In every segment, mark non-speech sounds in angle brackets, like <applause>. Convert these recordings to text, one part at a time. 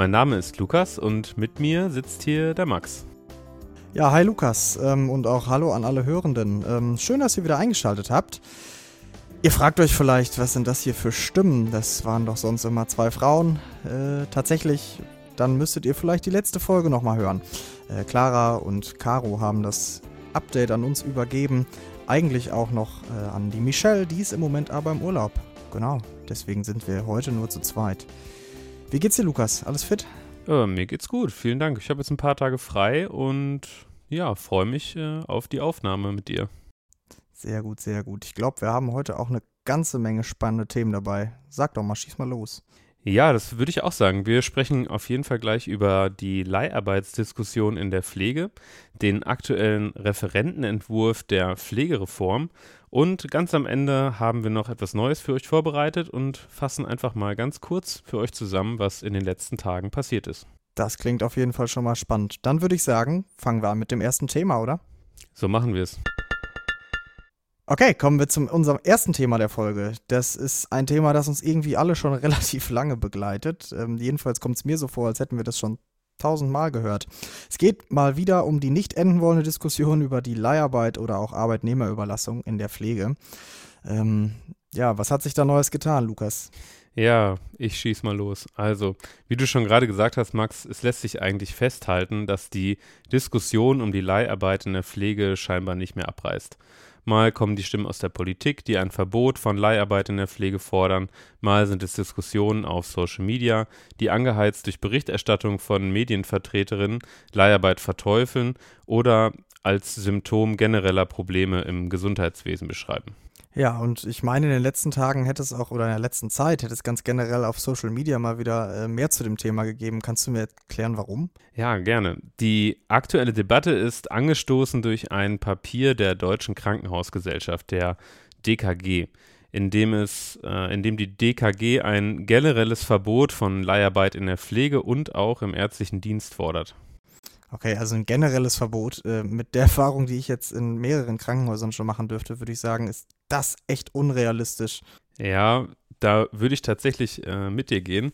Mein Name ist Lukas und mit mir sitzt hier der Max. Ja, hi Lukas ähm, und auch hallo an alle Hörenden. Ähm, schön, dass ihr wieder eingeschaltet habt. Ihr fragt euch vielleicht, was sind das hier für Stimmen? Das waren doch sonst immer zwei Frauen. Äh, tatsächlich, dann müsstet ihr vielleicht die letzte Folge nochmal hören. Äh, Clara und Caro haben das Update an uns übergeben. Eigentlich auch noch äh, an die Michelle, die ist im Moment aber im Urlaub. Genau, deswegen sind wir heute nur zu zweit. Wie geht's dir, Lukas? Alles fit? Äh, mir geht's gut, vielen Dank. Ich habe jetzt ein paar Tage frei und ja, freue mich äh, auf die Aufnahme mit dir. Sehr gut, sehr gut. Ich glaube, wir haben heute auch eine ganze Menge spannende Themen dabei. Sag doch mal, schieß mal los. Ja, das würde ich auch sagen. Wir sprechen auf jeden Fall gleich über die Leiharbeitsdiskussion in der Pflege, den aktuellen Referentenentwurf der Pflegereform und ganz am Ende haben wir noch etwas Neues für euch vorbereitet und fassen einfach mal ganz kurz für euch zusammen, was in den letzten Tagen passiert ist. Das klingt auf jeden Fall schon mal spannend. Dann würde ich sagen, fangen wir an mit dem ersten Thema, oder? So machen wir es. Okay, kommen wir zu unserem ersten Thema der Folge. Das ist ein Thema, das uns irgendwie alle schon <laughs> relativ lange begleitet. Ähm, jedenfalls kommt es mir so vor, als hätten wir das schon tausendmal gehört. Es geht mal wieder um die nicht enden wollende Diskussion über die Leiharbeit oder auch Arbeitnehmerüberlassung in der Pflege. Ähm, ja, was hat sich da Neues getan, Lukas? Ja, ich schieß mal los. Also, wie du schon gerade gesagt hast, Max, es lässt sich eigentlich festhalten, dass die Diskussion um die Leiharbeit in der Pflege scheinbar nicht mehr abreißt. Mal kommen die Stimmen aus der Politik, die ein Verbot von Leiharbeit in der Pflege fordern. Mal sind es Diskussionen auf Social Media, die angeheizt durch Berichterstattung von Medienvertreterinnen Leiharbeit verteufeln oder als Symptom genereller Probleme im Gesundheitswesen beschreiben. Ja, und ich meine, in den letzten Tagen hätte es auch, oder in der letzten Zeit hätte es ganz generell auf Social Media mal wieder äh, mehr zu dem Thema gegeben. Kannst du mir erklären, warum? Ja, gerne. Die aktuelle Debatte ist angestoßen durch ein Papier der Deutschen Krankenhausgesellschaft, der DKG, in dem es, äh, in dem die DKG ein generelles Verbot von Leiharbeit in der Pflege und auch im ärztlichen Dienst fordert. Okay, also ein generelles Verbot. Äh, mit der Erfahrung, die ich jetzt in mehreren Krankenhäusern schon machen dürfte, würde ich sagen, ist das echt unrealistisch. Ja, da würde ich tatsächlich äh, mit dir gehen.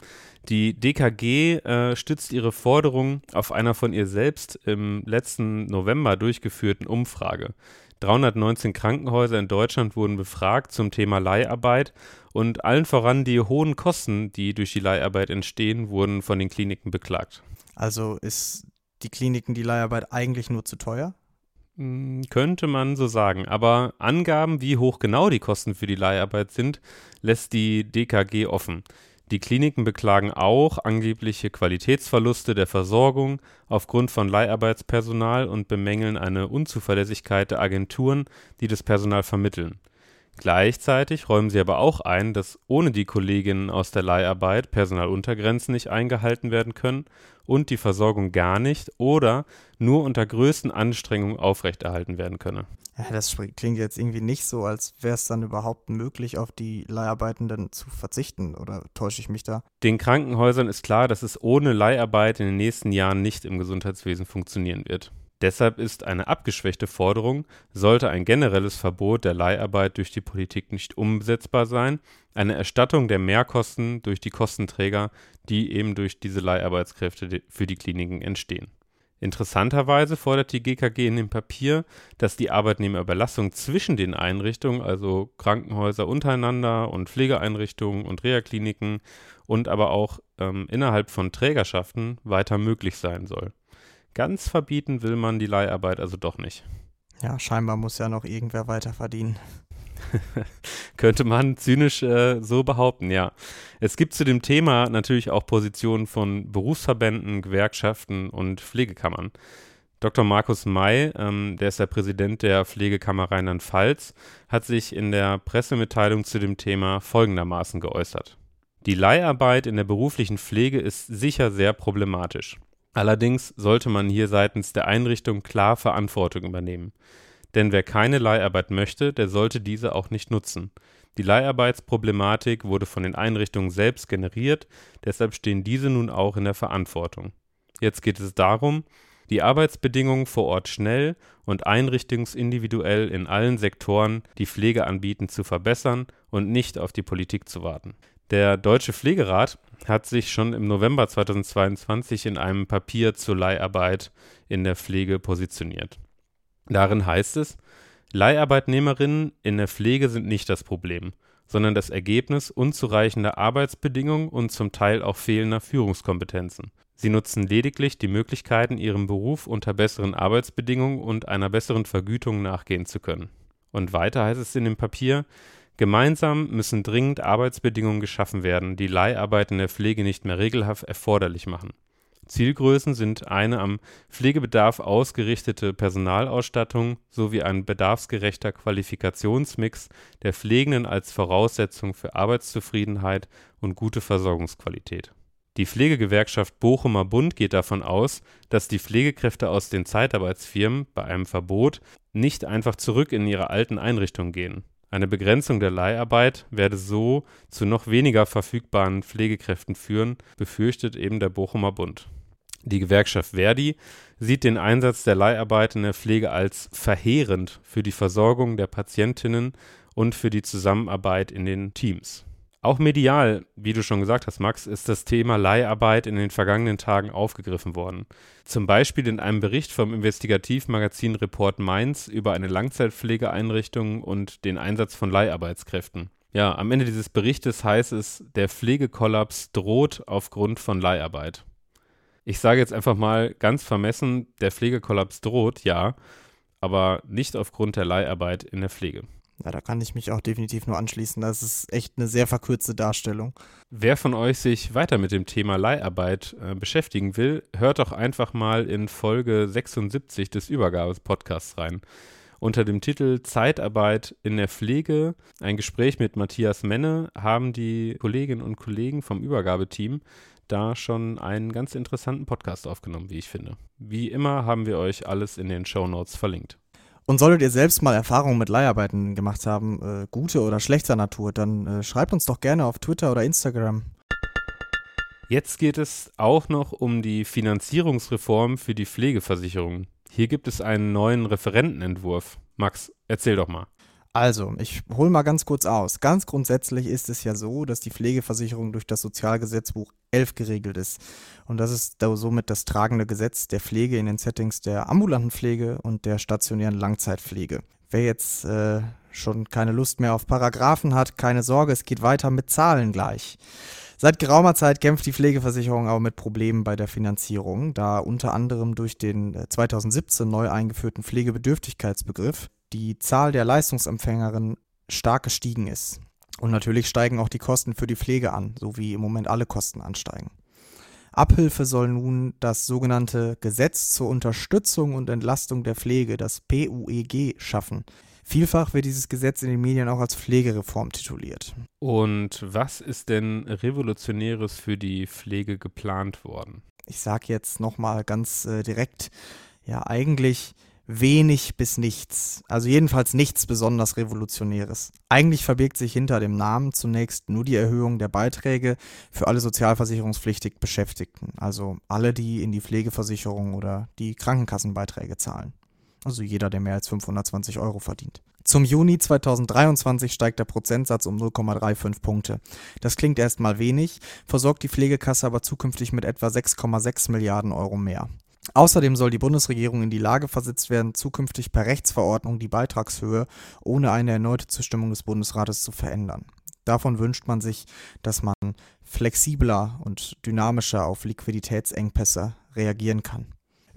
Die DKG äh, stützt ihre Forderung auf einer von ihr selbst im letzten November durchgeführten Umfrage. 319 Krankenhäuser in Deutschland wurden befragt zum Thema Leiharbeit und allen voran die hohen Kosten, die durch die Leiharbeit entstehen, wurden von den Kliniken beklagt. Also ist die Kliniken die Leiharbeit eigentlich nur zu teuer? Hm, könnte man so sagen. Aber Angaben, wie hoch genau die Kosten für die Leiharbeit sind, lässt die DKG offen. Die Kliniken beklagen auch angebliche Qualitätsverluste der Versorgung aufgrund von Leiharbeitspersonal und bemängeln eine Unzuverlässigkeit der Agenturen, die das Personal vermitteln. Gleichzeitig räumen sie aber auch ein, dass ohne die Kolleginnen aus der Leiharbeit Personaluntergrenzen nicht eingehalten werden können und die Versorgung gar nicht oder nur unter größten Anstrengungen aufrechterhalten werden könne. Ja, das klingt jetzt irgendwie nicht so, als wäre es dann überhaupt möglich, auf die Leiharbeitenden zu verzichten. Oder täusche ich mich da? Den Krankenhäusern ist klar, dass es ohne Leiharbeit in den nächsten Jahren nicht im Gesundheitswesen funktionieren wird. Deshalb ist eine abgeschwächte Forderung, sollte ein generelles Verbot der Leiharbeit durch die Politik nicht umsetzbar sein, eine Erstattung der Mehrkosten durch die Kostenträger, die eben durch diese Leiharbeitskräfte für die Kliniken entstehen. Interessanterweise fordert die GKG in dem Papier, dass die Arbeitnehmerüberlassung zwischen den Einrichtungen, also Krankenhäuser untereinander und Pflegeeinrichtungen und Reha-Kliniken und aber auch ähm, innerhalb von Trägerschaften weiter möglich sein soll. Ganz verbieten will man die Leiharbeit also doch nicht. Ja, scheinbar muss ja noch irgendwer weiter verdienen. <laughs> Könnte man zynisch äh, so behaupten, ja. Es gibt zu dem Thema natürlich auch Positionen von Berufsverbänden, Gewerkschaften und Pflegekammern. Dr. Markus May, ähm, der ist der Präsident der Pflegekammer Rheinland-Pfalz, hat sich in der Pressemitteilung zu dem Thema folgendermaßen geäußert. Die Leiharbeit in der beruflichen Pflege ist sicher sehr problematisch. Allerdings sollte man hier seitens der Einrichtung klar Verantwortung übernehmen. Denn wer keine Leiharbeit möchte, der sollte diese auch nicht nutzen. Die Leiharbeitsproblematik wurde von den Einrichtungen selbst generiert, deshalb stehen diese nun auch in der Verantwortung. Jetzt geht es darum, die Arbeitsbedingungen vor Ort schnell und einrichtungsindividuell in allen Sektoren, die Pflege anbieten, zu verbessern und nicht auf die Politik zu warten. Der Deutsche Pflegerat hat sich schon im November 2022 in einem Papier zur Leiharbeit in der Pflege positioniert. Darin heißt es, Leiharbeitnehmerinnen in der Pflege sind nicht das Problem, sondern das Ergebnis unzureichender Arbeitsbedingungen und zum Teil auch fehlender Führungskompetenzen. Sie nutzen lediglich die Möglichkeiten, ihrem Beruf unter besseren Arbeitsbedingungen und einer besseren Vergütung nachgehen zu können. Und weiter heißt es in dem Papier, gemeinsam müssen dringend Arbeitsbedingungen geschaffen werden, die Leiharbeit in der Pflege nicht mehr regelhaft erforderlich machen. Zielgrößen sind eine am Pflegebedarf ausgerichtete Personalausstattung sowie ein bedarfsgerechter Qualifikationsmix der Pflegenden als Voraussetzung für Arbeitszufriedenheit und gute Versorgungsqualität. Die Pflegegewerkschaft Bochumer Bund geht davon aus, dass die Pflegekräfte aus den Zeitarbeitsfirmen bei einem Verbot nicht einfach zurück in ihre alten Einrichtungen gehen. Eine Begrenzung der Leiharbeit werde so zu noch weniger verfügbaren Pflegekräften führen, befürchtet eben der Bochumer Bund. Die Gewerkschaft Verdi sieht den Einsatz der Leiharbeit in der Pflege als verheerend für die Versorgung der Patientinnen und für die Zusammenarbeit in den Teams. Auch medial, wie du schon gesagt hast, Max, ist das Thema Leiharbeit in den vergangenen Tagen aufgegriffen worden. Zum Beispiel in einem Bericht vom Investigativmagazin Report Mainz über eine Langzeitpflegeeinrichtung und den Einsatz von Leiharbeitskräften. Ja, am Ende dieses Berichtes heißt es, der Pflegekollaps droht aufgrund von Leiharbeit. Ich sage jetzt einfach mal ganz vermessen, der Pflegekollaps droht, ja, aber nicht aufgrund der Leiharbeit in der Pflege. Ja, da kann ich mich auch definitiv nur anschließen. Das ist echt eine sehr verkürzte Darstellung. Wer von euch sich weiter mit dem Thema Leiharbeit äh, beschäftigen will, hört doch einfach mal in Folge 76 des Übergabes-Podcasts rein. Unter dem Titel Zeitarbeit in der Pflege, ein Gespräch mit Matthias Menne, haben die Kolleginnen und Kollegen vom Übergabeteam da schon einen ganz interessanten Podcast aufgenommen, wie ich finde. Wie immer haben wir euch alles in den Show Notes verlinkt. Und solltet ihr selbst mal Erfahrungen mit Leiharbeiten gemacht haben, äh, gute oder schlechter Natur, dann äh, schreibt uns doch gerne auf Twitter oder Instagram. Jetzt geht es auch noch um die Finanzierungsreform für die Pflegeversicherung. Hier gibt es einen neuen Referentenentwurf. Max, erzähl doch mal. Also, ich hole mal ganz kurz aus. Ganz grundsätzlich ist es ja so, dass die Pflegeversicherung durch das Sozialgesetzbuch 11 geregelt ist. Und das ist somit das tragende Gesetz der Pflege in den Settings der ambulanten Pflege und der stationären Langzeitpflege. Wer jetzt äh, schon keine Lust mehr auf Paragraphen hat, keine Sorge, es geht weiter mit Zahlen gleich. Seit geraumer Zeit kämpft die Pflegeversicherung auch mit Problemen bei der Finanzierung, da unter anderem durch den 2017 äh, neu eingeführten Pflegebedürftigkeitsbegriff die Zahl der Leistungsempfängerinnen stark gestiegen ist. Und natürlich steigen auch die Kosten für die Pflege an, so wie im Moment alle Kosten ansteigen. Abhilfe soll nun das sogenannte Gesetz zur Unterstützung und Entlastung der Pflege, das PUEG, schaffen. Vielfach wird dieses Gesetz in den Medien auch als Pflegereform tituliert. Und was ist denn Revolutionäres für die Pflege geplant worden? Ich sage jetzt nochmal ganz äh, direkt, ja eigentlich wenig bis nichts. Also jedenfalls nichts besonders Revolutionäres. Eigentlich verbirgt sich hinter dem Namen zunächst nur die Erhöhung der Beiträge für alle sozialversicherungspflichtig Beschäftigten. Also alle, die in die Pflegeversicherung oder die Krankenkassenbeiträge zahlen. Also jeder, der mehr als 520 Euro verdient. Zum Juni 2023 steigt der Prozentsatz um 0,35 Punkte. Das klingt erstmal wenig, versorgt die Pflegekasse aber zukünftig mit etwa 6,6 Milliarden Euro mehr. Außerdem soll die Bundesregierung in die Lage versetzt werden, zukünftig per Rechtsverordnung die Beitragshöhe ohne eine erneute Zustimmung des Bundesrates zu verändern. Davon wünscht man sich, dass man flexibler und dynamischer auf Liquiditätsengpässe reagieren kann.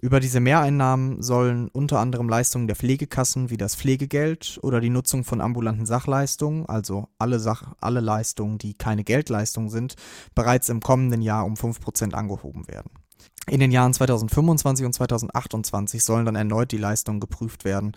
Über diese Mehreinnahmen sollen unter anderem Leistungen der Pflegekassen wie das Pflegegeld oder die Nutzung von ambulanten Sachleistungen, also alle, Sach alle Leistungen, die keine Geldleistungen sind, bereits im kommenden Jahr um 5% angehoben werden. In den Jahren 2025 und 2028 sollen dann erneut die Leistungen geprüft werden,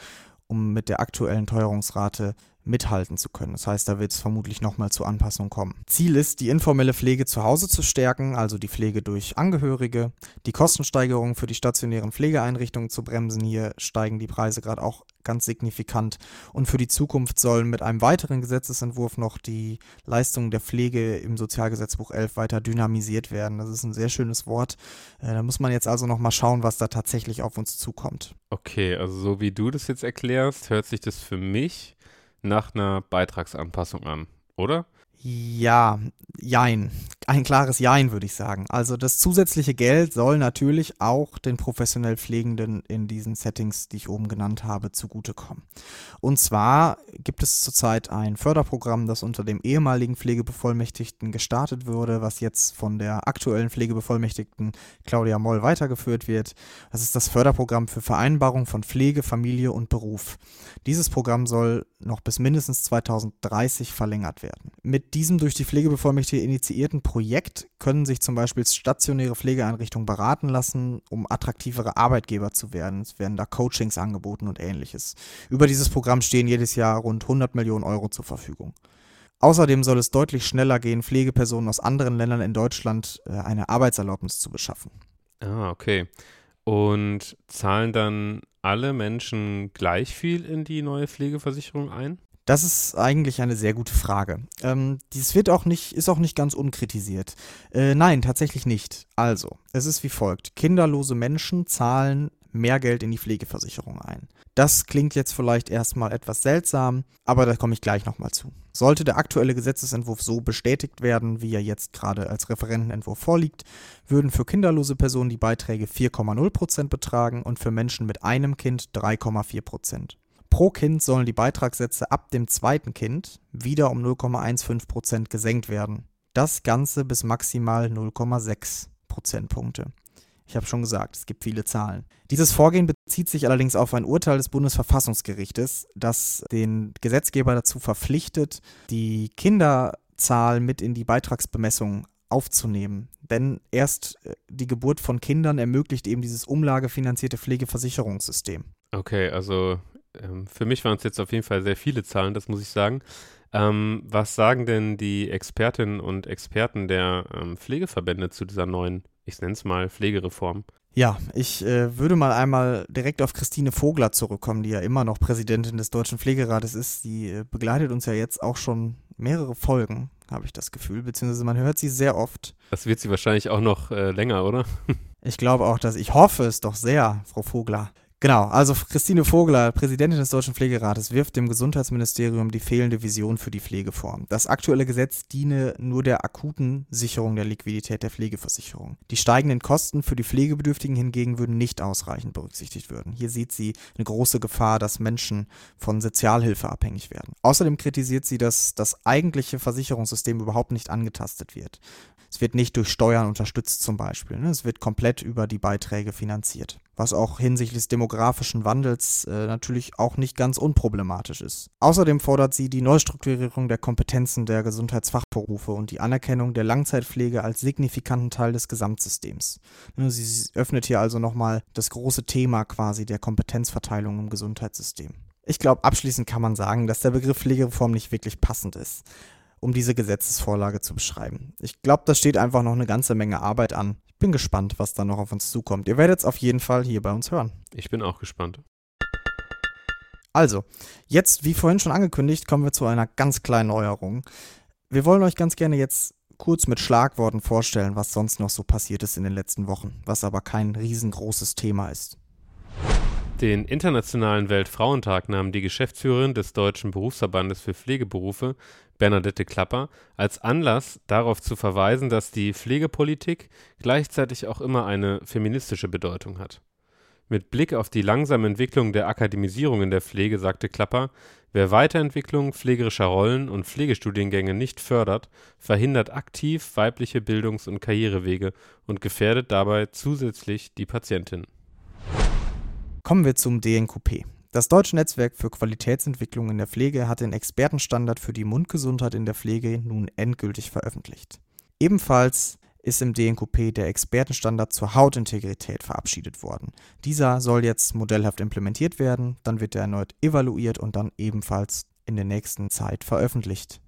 um mit der aktuellen Teuerungsrate mithalten zu können. Das heißt, da wird es vermutlich nochmal zu Anpassungen kommen. Ziel ist, die informelle Pflege zu Hause zu stärken, also die Pflege durch Angehörige, die Kostensteigerung für die stationären Pflegeeinrichtungen zu bremsen. Hier steigen die Preise gerade auch ganz signifikant. Und für die Zukunft sollen mit einem weiteren Gesetzesentwurf noch die Leistungen der Pflege im Sozialgesetzbuch 11 weiter dynamisiert werden. Das ist ein sehr schönes Wort. Äh, da muss man jetzt also nochmal schauen, was da tatsächlich auf uns zukommt. Okay, also so wie du das jetzt erklärst, hört sich das für mich nach einer Beitragsanpassung an, oder? Ja, jein. Ein klares Jein, würde ich sagen. Also das zusätzliche Geld soll natürlich auch den professionell Pflegenden in diesen Settings, die ich oben genannt habe, zugutekommen. Und zwar gibt es zurzeit ein Förderprogramm, das unter dem ehemaligen Pflegebevollmächtigten gestartet wurde, was jetzt von der aktuellen Pflegebevollmächtigten Claudia Moll weitergeführt wird. Das ist das Förderprogramm für Vereinbarung von Pflege, Familie und Beruf. Dieses Programm soll noch bis mindestens 2030 verlängert werden. Mit diesem durch die Pflegebevollmächtigte initiierten Projekt können sich zum Beispiel stationäre Pflegeeinrichtungen beraten lassen, um attraktivere Arbeitgeber zu werden. Es werden da Coachings angeboten und ähnliches. Über dieses Programm stehen jedes Jahr rund 100 Millionen Euro zur Verfügung. Außerdem soll es deutlich schneller gehen, Pflegepersonen aus anderen Ländern in Deutschland äh, eine Arbeitserlaubnis zu beschaffen. Ah, okay. Und zahlen dann alle Menschen gleich viel in die neue Pflegeversicherung ein? Das ist eigentlich eine sehr gute Frage. Ähm, dies wird auch nicht, ist auch nicht ganz unkritisiert. Äh, nein, tatsächlich nicht. Also, es ist wie folgt. Kinderlose Menschen zahlen mehr Geld in die Pflegeversicherung ein. Das klingt jetzt vielleicht erstmal etwas seltsam, aber da komme ich gleich nochmal zu. Sollte der aktuelle Gesetzesentwurf so bestätigt werden, wie er jetzt gerade als Referentenentwurf vorliegt, würden für kinderlose Personen die Beiträge 4,0% betragen und für Menschen mit einem Kind 3,4%. Pro Kind sollen die Beitragssätze ab dem zweiten Kind wieder um 0,15% gesenkt werden. Das Ganze bis maximal 0,6 Prozentpunkte. Ich habe schon gesagt, es gibt viele Zahlen. Dieses Vorgehen bezieht sich allerdings auf ein Urteil des Bundesverfassungsgerichtes, das den Gesetzgeber dazu verpflichtet, die Kinderzahl mit in die Beitragsbemessung aufzunehmen. Denn erst äh, die Geburt von Kindern ermöglicht eben dieses umlagefinanzierte Pflegeversicherungssystem. Okay, also ähm, für mich waren es jetzt auf jeden Fall sehr viele Zahlen, das muss ich sagen. Ähm, was sagen denn die Expertinnen und Experten der ähm, Pflegeverbände zu dieser neuen, ich nenne es mal, Pflegereform? Ja, ich äh, würde mal einmal direkt auf Christine Vogler zurückkommen, die ja immer noch Präsidentin des Deutschen Pflegerates ist. Die äh, begleitet uns ja jetzt auch schon mehrere Folgen, habe ich das Gefühl, beziehungsweise man hört sie sehr oft. Das wird sie wahrscheinlich auch noch äh, länger, oder? ich glaube auch, dass ich hoffe es doch sehr, Frau Vogler. Genau, also Christine Vogler, Präsidentin des Deutschen Pflegerates, wirft dem Gesundheitsministerium die fehlende Vision für die Pflegeform. Das aktuelle Gesetz diene nur der akuten Sicherung der Liquidität der Pflegeversicherung. Die steigenden Kosten für die Pflegebedürftigen hingegen würden nicht ausreichend berücksichtigt werden. Hier sieht sie eine große Gefahr, dass Menschen von Sozialhilfe abhängig werden. Außerdem kritisiert sie, dass das eigentliche Versicherungssystem überhaupt nicht angetastet wird. Es wird nicht durch Steuern unterstützt zum Beispiel. Ne? Es wird komplett über die Beiträge finanziert. Was auch hinsichtlich des demografischen Wandels äh, natürlich auch nicht ganz unproblematisch ist. Außerdem fordert sie die Neustrukturierung der Kompetenzen der Gesundheitsfachberufe und die Anerkennung der Langzeitpflege als signifikanten Teil des Gesamtsystems. Sie öffnet hier also nochmal das große Thema quasi der Kompetenzverteilung im Gesundheitssystem. Ich glaube, abschließend kann man sagen, dass der Begriff Pflegereform nicht wirklich passend ist um diese Gesetzesvorlage zu beschreiben. Ich glaube, da steht einfach noch eine ganze Menge Arbeit an. Ich bin gespannt, was da noch auf uns zukommt. Ihr werdet es auf jeden Fall hier bei uns hören. Ich bin auch gespannt. Also, jetzt, wie vorhin schon angekündigt, kommen wir zu einer ganz kleinen Neuerung. Wir wollen euch ganz gerne jetzt kurz mit Schlagworten vorstellen, was sonst noch so passiert ist in den letzten Wochen, was aber kein riesengroßes Thema ist. Den Internationalen Weltfrauentag nahm die Geschäftsführerin des Deutschen Berufsverbandes für Pflegeberufe, Bernadette Klapper, als Anlass darauf zu verweisen, dass die Pflegepolitik gleichzeitig auch immer eine feministische Bedeutung hat. Mit Blick auf die langsame Entwicklung der Akademisierung in der Pflege sagte Klapper, wer Weiterentwicklung pflegerischer Rollen und Pflegestudiengänge nicht fördert, verhindert aktiv weibliche Bildungs- und Karrierewege und gefährdet dabei zusätzlich die Patientin. Kommen wir zum DNQP. Das Deutsche Netzwerk für Qualitätsentwicklung in der Pflege hat den Expertenstandard für die Mundgesundheit in der Pflege nun endgültig veröffentlicht. Ebenfalls ist im DNQP der Expertenstandard zur Hautintegrität verabschiedet worden. Dieser soll jetzt modellhaft implementiert werden, dann wird er erneut evaluiert und dann ebenfalls in der nächsten Zeit veröffentlicht.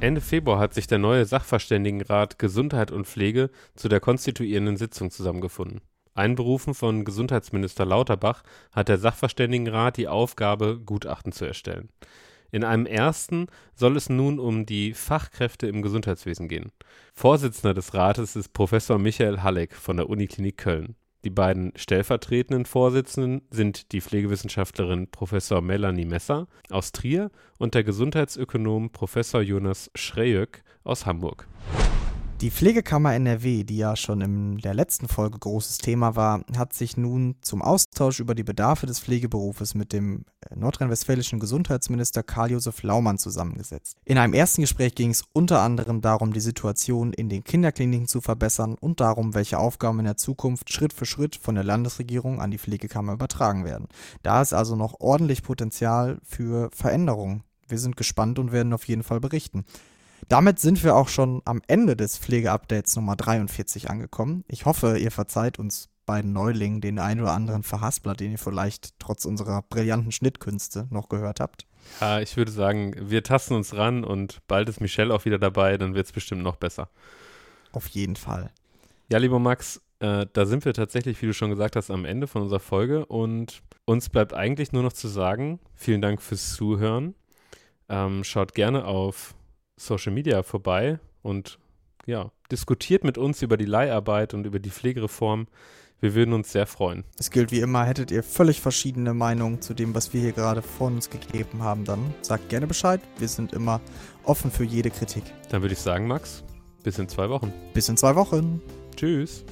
Ende Februar hat sich der neue Sachverständigenrat Gesundheit und Pflege zu der konstituierenden Sitzung zusammengefunden. Einberufen von Gesundheitsminister Lauterbach hat der Sachverständigenrat die Aufgabe, Gutachten zu erstellen. In einem ersten soll es nun um die Fachkräfte im Gesundheitswesen gehen. Vorsitzender des Rates ist Professor Michael Halleck von der Uniklinik Köln. Die beiden stellvertretenden Vorsitzenden sind die Pflegewissenschaftlerin Professor Melanie Messer aus Trier und der Gesundheitsökonom Professor Jonas Schrejöck aus Hamburg. Die Pflegekammer NRW, die ja schon in der letzten Folge großes Thema war, hat sich nun zum Austausch über die Bedarfe des Pflegeberufes mit dem äh, nordrhein-westfälischen Gesundheitsminister Karl-Josef Laumann zusammengesetzt. In einem ersten Gespräch ging es unter anderem darum, die Situation in den Kinderkliniken zu verbessern und darum, welche Aufgaben in der Zukunft Schritt für Schritt von der Landesregierung an die Pflegekammer übertragen werden. Da ist also noch ordentlich Potenzial für Veränderungen. Wir sind gespannt und werden auf jeden Fall berichten. Damit sind wir auch schon am Ende des Pflegeupdates Nummer 43 angekommen. Ich hoffe, ihr verzeiht uns beiden Neulingen den ein oder anderen Verhaspler, den ihr vielleicht trotz unserer brillanten Schnittkünste noch gehört habt. Ja, ich würde sagen, wir tasten uns ran und bald ist Michelle auch wieder dabei, dann wird es bestimmt noch besser. Auf jeden Fall. Ja, lieber Max, äh, da sind wir tatsächlich, wie du schon gesagt hast, am Ende von unserer Folge und uns bleibt eigentlich nur noch zu sagen, vielen Dank fürs Zuhören. Ähm, schaut gerne auf Social Media vorbei und ja, diskutiert mit uns über die Leiharbeit und über die Pflegereform. Wir würden uns sehr freuen. Es gilt wie immer, hättet ihr völlig verschiedene Meinungen zu dem, was wir hier gerade von uns gegeben haben, dann sagt gerne Bescheid. Wir sind immer offen für jede Kritik. Dann würde ich sagen, Max, bis in zwei Wochen. Bis in zwei Wochen. Tschüss.